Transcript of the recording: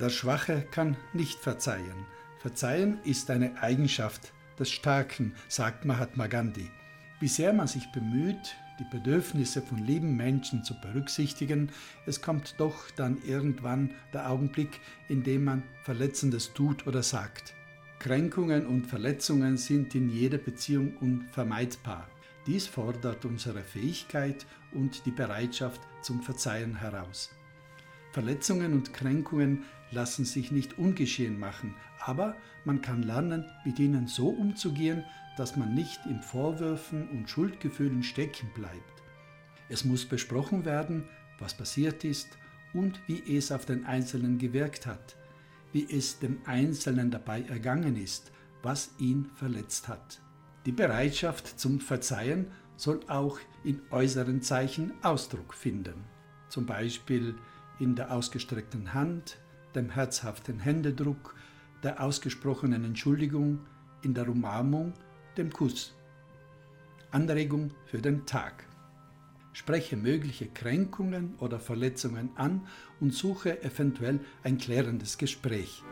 Der Schwache kann nicht verzeihen. Verzeihen ist eine Eigenschaft des Starken, sagt Mahatma Gandhi. Wie sehr man sich bemüht, die Bedürfnisse von lieben Menschen zu berücksichtigen, es kommt doch dann irgendwann der Augenblick, in dem man Verletzendes tut oder sagt. Kränkungen und Verletzungen sind in jeder Beziehung unvermeidbar. Dies fordert unsere Fähigkeit und die Bereitschaft zum Verzeihen heraus. Verletzungen und Kränkungen lassen sich nicht ungeschehen machen, aber man kann lernen, mit ihnen so umzugehen, dass man nicht in Vorwürfen und Schuldgefühlen stecken bleibt. Es muss besprochen werden, was passiert ist und wie es auf den Einzelnen gewirkt hat, wie es dem Einzelnen dabei ergangen ist, was ihn verletzt hat. Die Bereitschaft zum Verzeihen soll auch in äußeren Zeichen Ausdruck finden, zum Beispiel in der ausgestreckten Hand, dem herzhaften Händedruck, der ausgesprochenen Entschuldigung, in der Umarmung, dem Kuss. Anregung für den Tag. Spreche mögliche Kränkungen oder Verletzungen an und suche eventuell ein klärendes Gespräch.